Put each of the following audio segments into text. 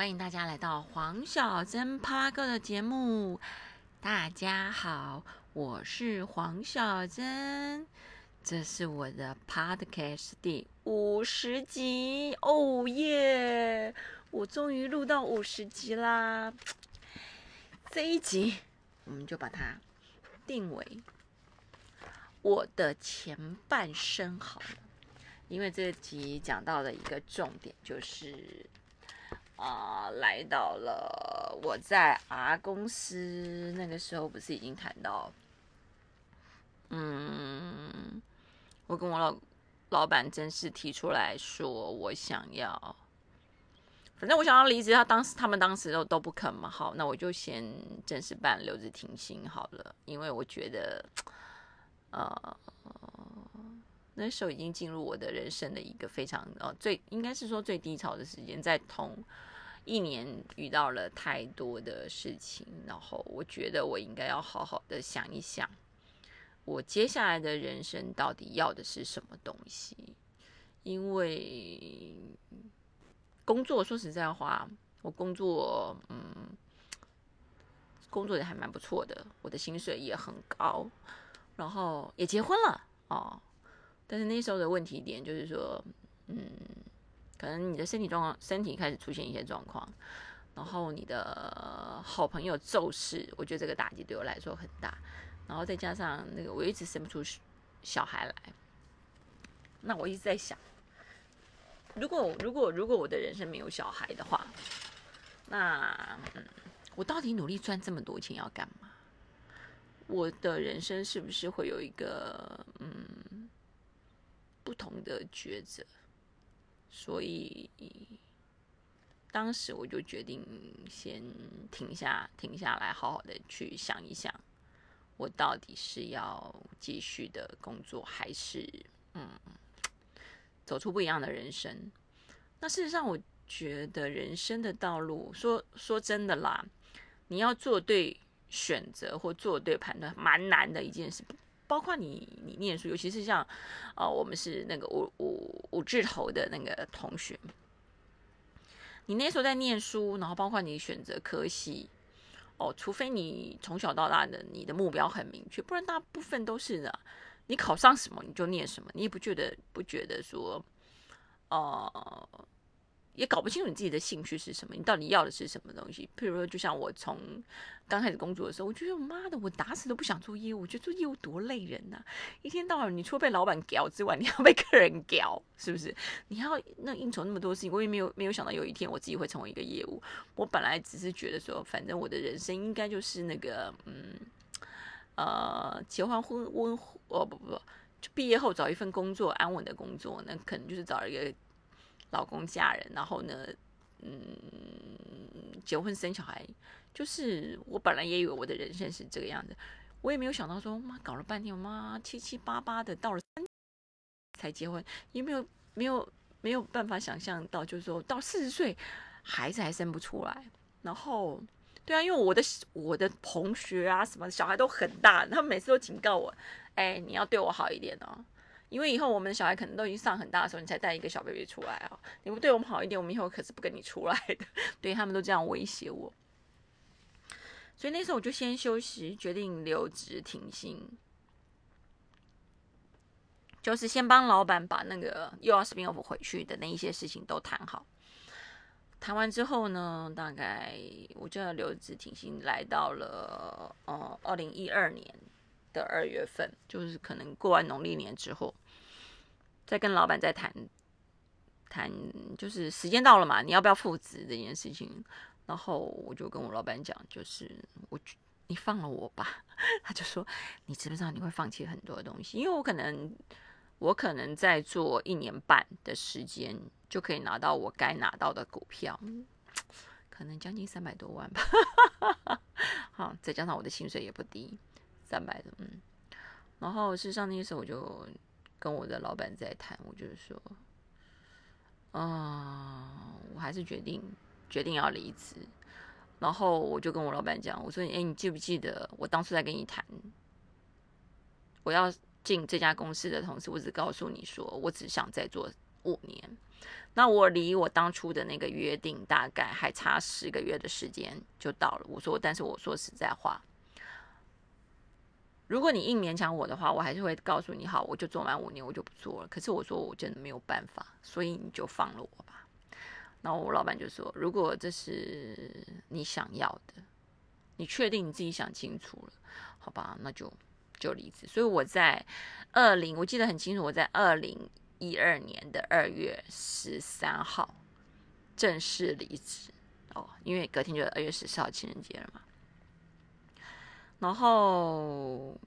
欢迎大家来到黄小珍帕拉哥的节目。大家好，我是黄小珍，这是我的 podcast 第五十集。哦耶！我终于录到五十集啦！这一集我们就把它定为我的前半生好了，因为这集讲到的一个重点就是。啊，来到了我在 R 公司那个时候，不是已经谈到，嗯，我跟我老老板正式提出来说，我想要，反正我想要离职，他当时他们当时都都不肯嘛。好，那我就先正式办留职停薪好了，因为我觉得，呃，那时候已经进入我的人生的一个非常呃最应该是说最低潮的时间，在同。一年遇到了太多的事情，然后我觉得我应该要好好的想一想，我接下来的人生到底要的是什么东西？因为工作说实在话，我工作嗯，工作也还蛮不错的，我的薪水也很高，然后也结婚了哦。但是那时候的问题点就是说，嗯。可能你的身体状况，身体开始出现一些状况，然后你的好朋友骤逝，我觉得这个打击对我来说很大。然后再加上那个我一直生不出小孩来，那我一直在想，如果如果如果我的人生没有小孩的话，那嗯，我到底努力赚这么多钱要干嘛？我的人生是不是会有一个嗯不同的抉择？所以当时我就决定先停下，停下来，好好的去想一想，我到底是要继续的工作，还是嗯，走出不一样的人生？那事实上，我觉得人生的道路，说说真的啦，你要做对选择或做对判断，蛮难的一件事。包括你，你念书，尤其是像，呃，我们是那个五五五字头的那个同学，你那时候在念书，然后包括你选择科系，哦，除非你从小到大的你的目标很明确，不然大部分都是的，你考上什么你就念什么，你也不觉得不觉得说，呃。也搞不清楚你自己的兴趣是什么，你到底要的是什么东西？譬如说，就像我从刚开始工作的时候，我觉得妈的，我打死都不想做业务，我觉得做业务多累人呐！一天到晚，你除了被老板屌之外，你要被客人屌，是不是？你要那应酬那么多事情，我也没有没有想到有一天我自己会成为一个业务。我本来只是觉得说，反正我的人生应该就是那个，嗯，呃，结完婚婚哦不不不，就毕业后找一份工作，安稳的工作，那可能就是找一个。老公嫁人，然后呢，嗯，结婚生小孩，就是我本来也以为我的人生是这个样子，我也没有想到说，妈搞了半天，我妈七七八八的到了三才结婚，也没有没有没有办法想象到，就是说到四十岁孩子还生不出来，然后对啊，因为我的我的同学啊什么小孩都很大，他们每次都警告我，哎，你要对我好一点哦。因为以后我们的小孩可能都已经上很大的时候，你才带一个小 baby 出来啊！你不对我们好一点，我们以后可是不跟你出来的。对他们都这样威胁我，所以那时候我就先休息，决定留职停薪，就是先帮老板把那个又要 spin off 回去的那一些事情都谈好。谈完之后呢，大概我就要留职停薪，来到了呃二零一二年的二月份，就是可能过完农历年之后。再跟老板再谈谈，就是时间到了嘛，你要不要复职这件事情？然后我就跟我老板讲，就是我你放了我吧。他就说，你知不知道你会放弃很多东西？因为我可能我可能在做一年半的时间，就可以拿到我该拿到的股票，可能将近三百多万吧。好，再加上我的薪水也不低，三百的，嗯。然后事实上那时候我就。跟我的老板在谈，我就是说，啊，我还是决定决定要离职。然后我就跟我老板讲，我说，哎，你记不记得我当初在跟你谈，我要进这家公司的同时，我只告诉你说，我只想再做五年。那我离我当初的那个约定大概还差十个月的时间就到了。我说，但是我说实在话，如果你硬勉强我的话，我还是会告诉你，好，我就做满五年，我就不做了。可是我说我真的没有办法，所以你就放了我吧。然后我老板就说，如果这是你想要的，你确定你自己想清楚了，好吧，那就就离职。所以我在二零，我记得很清楚，我在二零。一二年的二月十三号正式离职哦，因为隔天就二月十四号情人节了嘛。然后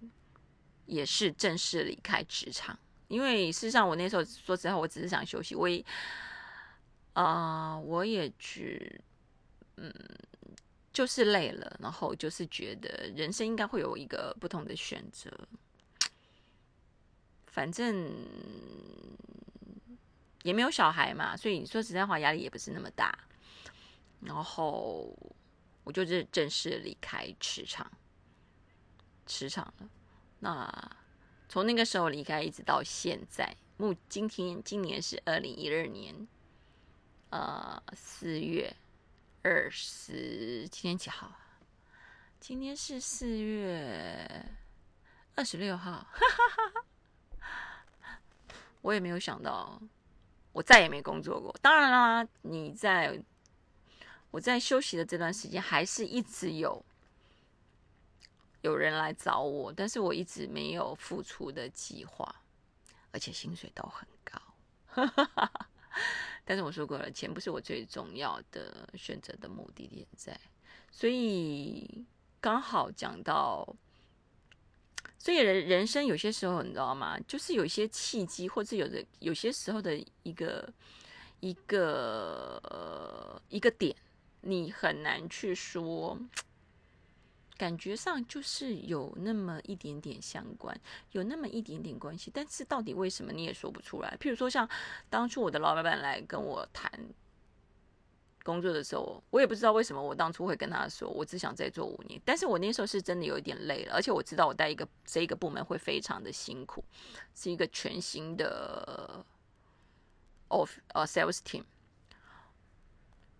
也是正式离开职场，因为事实上我那时候说实在话，我只是想休息。我也啊，我也只嗯，就是累了，然后就是觉得人生应该会有一个不同的选择。反正也没有小孩嘛，所以说实在话压力也不是那么大。然后我就是正式离开职场，职场了。那从那个时候离开一直到现在，目今天今年是二零一二年，呃四月二十，今天几号？今天是四月二十六号，哈哈哈哈。我也没有想到，我再也没工作过。当然啦，你在我在休息的这段时间，还是一直有有人来找我，但是我一直没有付出的计划，而且薪水都很高。但是我说过了，钱不是我最重要的选择的目的点在，所以刚好讲到。所以人人生有些时候你知道吗？就是有一些契机，或者有的有些时候的一个一个一个点，你很难去说，感觉上就是有那么一点点相关，有那么一点点关系，但是到底为什么你也说不出来。譬如说，像当初我的老板来跟我谈。工作的时候，我也不知道为什么我当初会跟他说，我只想再做五年。但是我那时候是真的有一点累了，而且我知道我带一个这一个部门会非常的辛苦，是一个全新的 of 呃 sales team。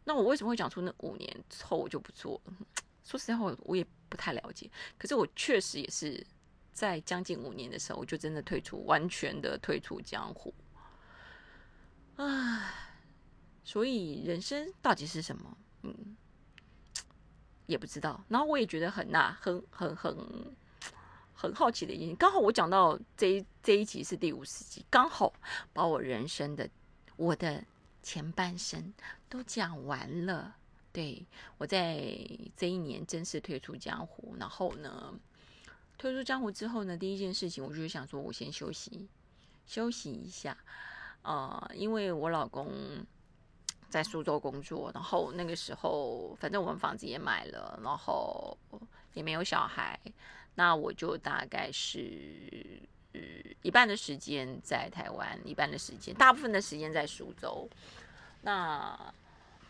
那我为什么会讲出那五年之后我就不做了？说实话，我也不太了解。可是我确实也是在将近五年的时候，我就真的退出，完全的退出江湖。唉。所以人生到底是什么？嗯，也不知道。然后我也觉得很纳，很很很很好奇的一件。刚好我讲到这一这一集是第五十集，刚好把我人生的我的前半生都讲完了。对我在这一年正式退出江湖，然后呢，退出江湖之后呢，第一件事情我就是想说，我先休息休息一下啊，因为我老公。在苏州工作，然后那个时候，反正我们房子也买了，然后也没有小孩，那我就大概是一半的时间在台湾，一半的时间，大部分的时间在苏州。那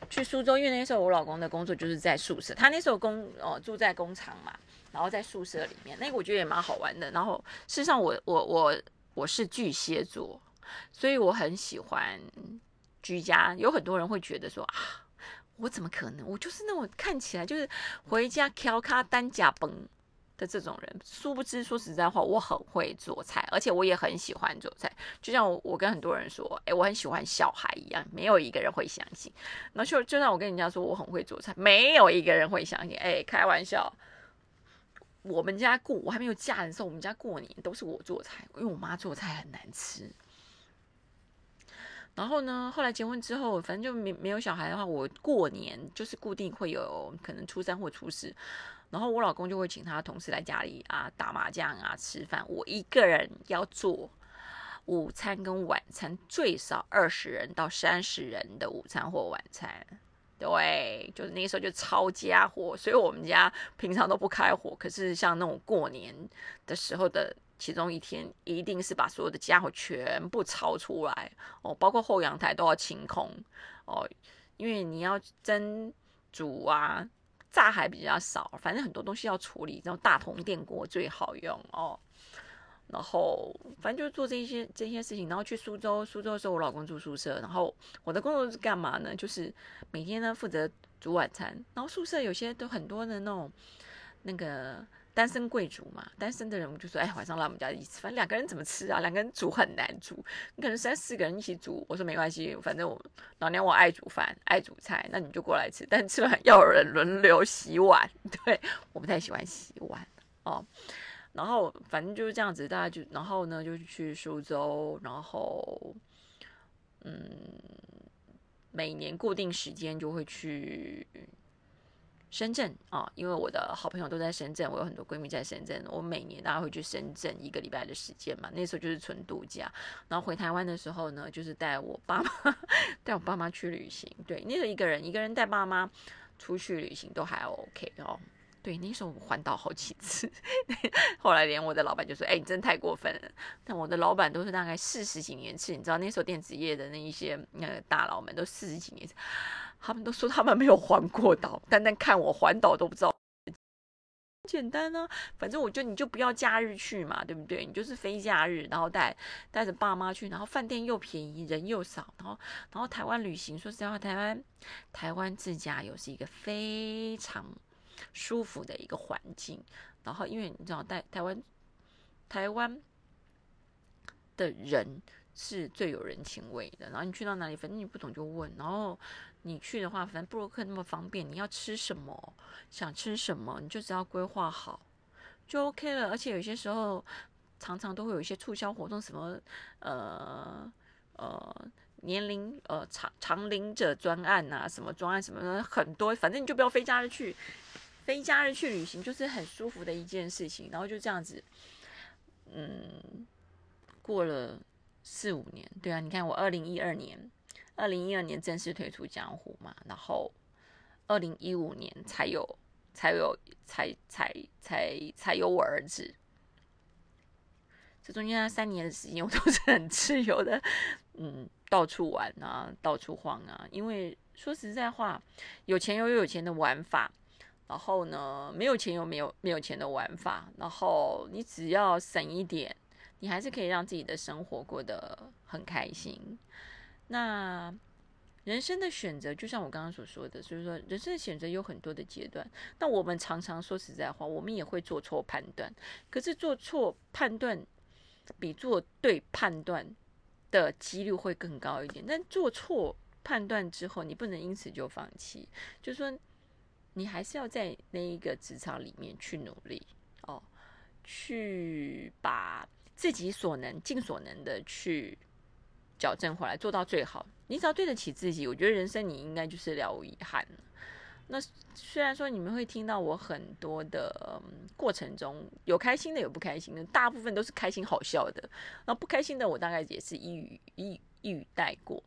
去苏州，因为那时候我老公的工作就是在宿舍，他那时候工哦住在工厂嘛，然后在宿舍里面，那个我觉得也蛮好玩的。然后事实上，我我我我是巨蟹座，所以我很喜欢。居家有很多人会觉得说啊，我怎么可能？我就是那种看起来就是回家挑卡单甲崩的这种人。殊不知，说实在话，我很会做菜，而且我也很喜欢做菜。就像我跟很多人说，哎，我很喜欢小孩一样，没有一个人会相信。那就就像我跟人家说我很会做菜，没有一个人会相信。哎，开玩笑。我们家过我还没有嫁人的时候，我们家过年都是我做菜，因为我妈做菜很难吃。然后呢？后来结婚之后，反正就没没有小孩的话，我过年就是固定会有可能初三或初四，然后我老公就会请他同事来家里啊打麻将啊吃饭，我一个人要做午餐跟晚餐，最少二十人到三十人的午餐或晚餐。对，就是那时候就超家伙，所以我们家平常都不开火，可是像那种过年的时候的。其中一天一定是把所有的家伙全部抄出来哦，包括后阳台都要清空哦，因为你要蒸煮啊，炸还比较少，反正很多东西要处理，然后大铜电锅最好用哦。然后反正就做这些这些事情，然后去苏州，苏州的时候我老公住宿舍，然后我的工作是干嘛呢？就是每天呢负责煮晚餐，然后宿舍有些都很多的那种那个。单身贵族嘛，单身的人我就说，哎，晚上来我们家一起吃饭，两个人怎么吃啊？两个人煮很难煮，你可能三四个人一起煮。我说没关系，反正我老娘我爱煮饭，爱煮菜，那你就过来吃。但吃完要有人轮流洗碗，对，我不太喜欢洗碗哦。然后反正就是这样子，大家就然后呢就去苏州，然后嗯，每年固定时间就会去。深圳啊，因为我的好朋友都在深圳，我有很多闺蜜在深圳，我每年大家会去深圳一个礼拜的时间嘛，那时候就是纯度假。然后回台湾的时候呢，就是带我爸妈 带我爸妈去旅行。对，那时候一个人一个人带爸妈出去旅行都还 OK 哦。对，那时候我环岛好几次，后来连我的老板就说：“哎，你真太过分了。”但我的老板都是大概四十几年次，你知道那时候电子业的那一些那个大佬们都四十几年。他们都说他们没有环过岛，单单看我环岛都不知道。简单啊，反正我就你就不要假日去嘛，对不对？你就是非假日，然后带带着爸妈去，然后饭店又便宜，人又少，然后然后台湾旅行，说实在话，台湾台湾自驾游是一个非常舒服的一个环境。然后因为你知道，台台湾台湾的人是最有人情味的。然后你去到哪里，反正你不懂就问，然后。你去的话，反正布洛克那么方便，你要吃什么，想吃什么，你就只要规划好，就 OK 了。而且有些时候，常常都会有一些促销活动，什么呃呃年龄呃长长龄者专案啊，什么专案什么的很多，反正你就不要飞假日去，飞假日去旅行就是很舒服的一件事情。然后就这样子，嗯，过了四五年，对啊，你看我二零一二年。二零一二年正式退出江湖嘛，然后二零一五年才有才有才才才才有我儿子。这中间三年的时间，我都是很自由的，嗯，到处玩啊，到处晃啊。因为说实在话，有钱又有有钱的玩法，然后呢，没有钱又没有没有钱的玩法。然后你只要省一点，你还是可以让自己的生活过得很开心。那人生的选择，就像我刚刚所说的，所以说人生的选择有很多的阶段。那我们常常说实在话，我们也会做错判断。可是做错判断比做对判断的几率会更高一点。但做错判断之后，你不能因此就放弃。就说，你还是要在那一个职场里面去努力哦，去把自己所能、尽所能的去。矫正回来做到最好，你只要对得起自己，我觉得人生你应该就是了无遗憾那虽然说你们会听到我很多的过程中有开心的，有不开心的，大部分都是开心好笑的。那不开心的，我大概也是一语一一语带过，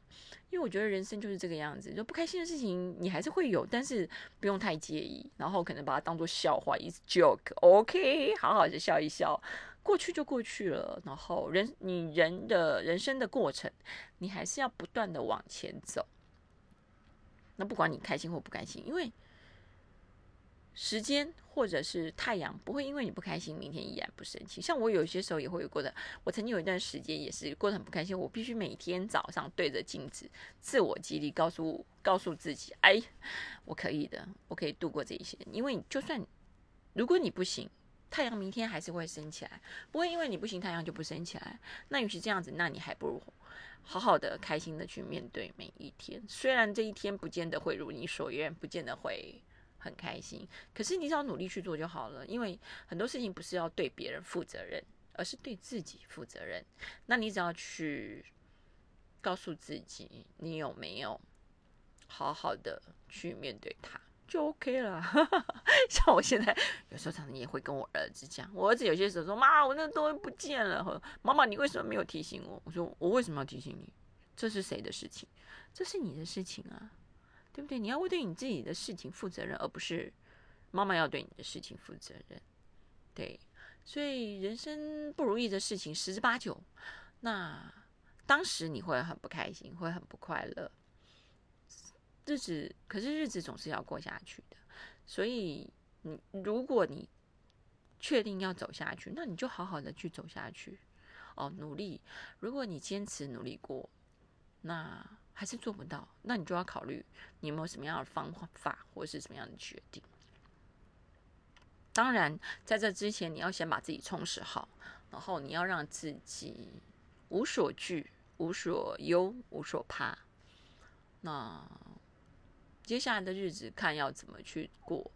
因为我觉得人生就是这个样子，就不开心的事情你还是会有，但是不用太介意，然后可能把它当做笑话，一 joke，OK，好好的笑一笑。过去就过去了，然后人你人的人生的过程，你还是要不断的往前走。那不管你开心或不开心，因为时间或者是太阳不会因为你不开心，明天依然不生气。像我有些时候也会有过的，我曾经有一段时间也是过得很不开心，我必须每天早上对着镜子自我激励，告诉告诉自己，哎，我可以的，我可以度过这一些。因为就算如果你不行。太阳明天还是会升起来，不会因为你不行，太阳就不升起来。那与其这样子，那你还不如好好的、开心的去面对每一天。虽然这一天不见得会如你所愿，不见得会很开心，可是你只要努力去做就好了。因为很多事情不是要对别人负责任，而是对自己负责任。那你只要去告诉自己，你有没有好好的去面对它。就 OK 了，像我现在有时候常常也会跟我儿子讲，我儿子有些时候说：“妈，我那东西不见了。”妈妈，你为什么没有提醒我？我说：“我为什么要提醒你？这是谁的事情？这是你的事情啊，对不对？你要为对你自己的事情负责任，而不是妈妈要对你的事情负责任。对，所以人生不如意的事情十之八九。那当时你会很不开心，会很不快乐。”日子可是日子总是要过下去的，所以你如果你确定要走下去，那你就好好的去走下去。哦，努力。如果你坚持努力过，那还是做不到，那你就要考虑你有没有什么样的方法，或者是什么样的决定。当然，在这之前，你要先把自己充实好，然后你要让自己无所惧、无所忧、无所怕。那接下来的日子看要怎么去过，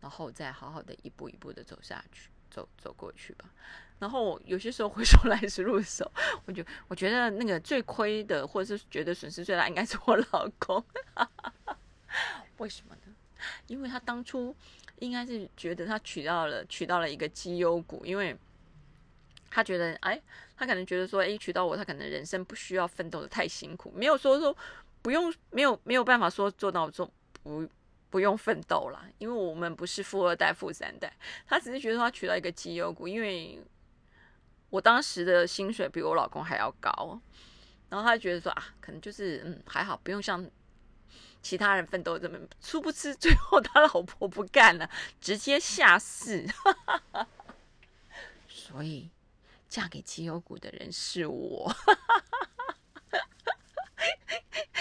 然后再好好的一步一步的走下去，走走过去吧。然后有些时候回首来时路的时候，我就我觉得那个最亏的，或者是觉得损失最大，应该是我老公。为什么呢？因为他当初应该是觉得他取到了取到了一个绩优股，因为他觉得哎，他可能觉得说，哎，娶到我，他可能人生不需要奋斗的太辛苦，没有说说不用，没有没有办法说做到做不不用奋斗啦，因为我们不是富二代、富三代，他只是觉得他取到一个绩优股，因为。我当时的薪水比我老公还要高，然后他觉得说啊，可能就是嗯还好，不用像其他人奋斗这么。殊不知最后他老婆不干了，直接下市。所以嫁给绩优股的人是我。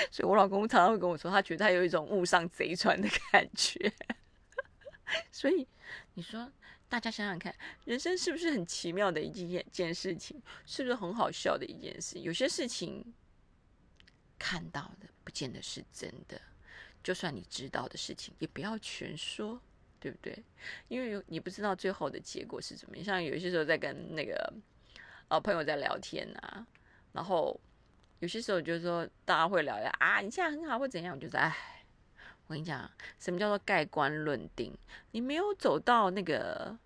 所以我老公常常会跟我说，他觉得他有一种误上贼船的感觉。所以你说。大家想想看，人生是不是很奇妙的一件件事情？是不是很好笑的一件事？有些事情看到的不见得是真的，就算你知道的事情，也不要全说，对不对？因为你不知道最后的结果是怎么样。像有些时候在跟那个呃朋友在聊天啊，然后有些时候就是说大家会聊聊啊，你现在很好或怎样，我就说哎。我跟你讲，什么叫做盖棺论定？你没有走到那个，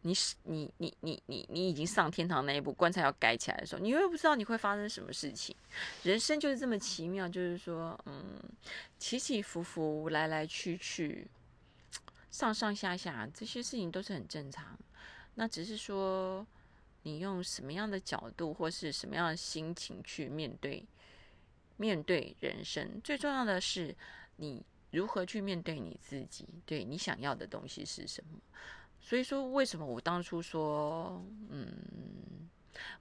你是你你你你你已经上天堂那一步，棺材要盖起来的时候，你又不知道你会发生什么事情。人生就是这么奇妙，就是说，嗯，起起伏伏，来来去去，上上下下，这些事情都是很正常。那只是说，你用什么样的角度或是什么样的心情去面对面对人生，最重要的是。你如何去面对你自己？对你想要的东西是什么？所以说，为什么我当初说，嗯，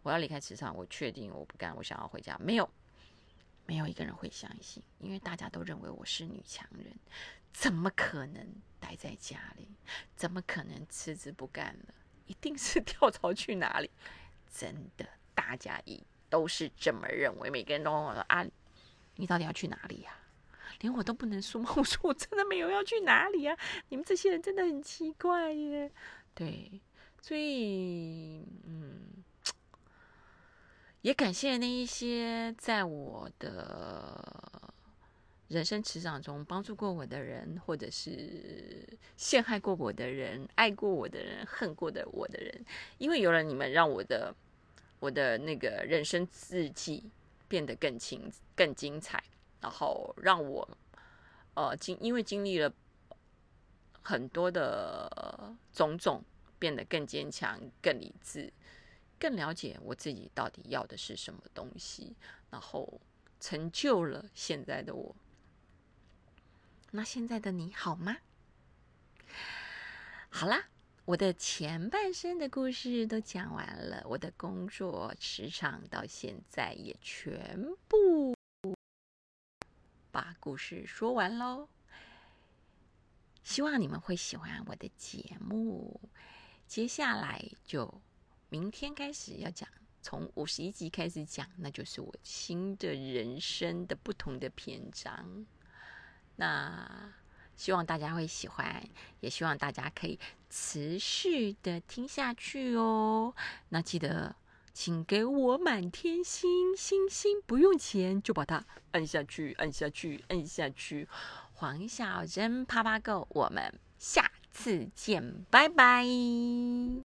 我要离开职场，我确定我不干，我想要回家，没有，没有一个人会相信，因为大家都认为我是女强人，怎么可能待在家里？怎么可能辞职不干了？一定是 跳槽去哪里？真的，大家一都是这么认为，每个人都问我说啊，你到底要去哪里呀？连我都不能说吗？我说我真的没有要去哪里啊！你们这些人真的很奇怪耶。对，所以嗯，也感谢那一些在我的人生成长中帮助过我的人，或者是陷害过我的人、爱过我的人、恨过的我的人，因为有了你们，让我的我的那个人生日记变得更清、更精彩。然后让我，呃，经因为经历了很多的种种，变得更坚强、更理智、更了解我自己到底要的是什么东西，然后成就了现在的我。那现在的你好吗？好啦，我的前半生的故事都讲完了，我的工作职场到现在也全部。把故事说完喽，希望你们会喜欢我的节目。接下来就明天开始要讲，从五十一集开始讲，那就是我新的人生的不同的篇章。那希望大家会喜欢，也希望大家可以持续的听下去哦。那记得。请给我满天星星星，不用钱就把它按下去，按下去，按下去。黄小珍啪啪够我们下次见，拜拜。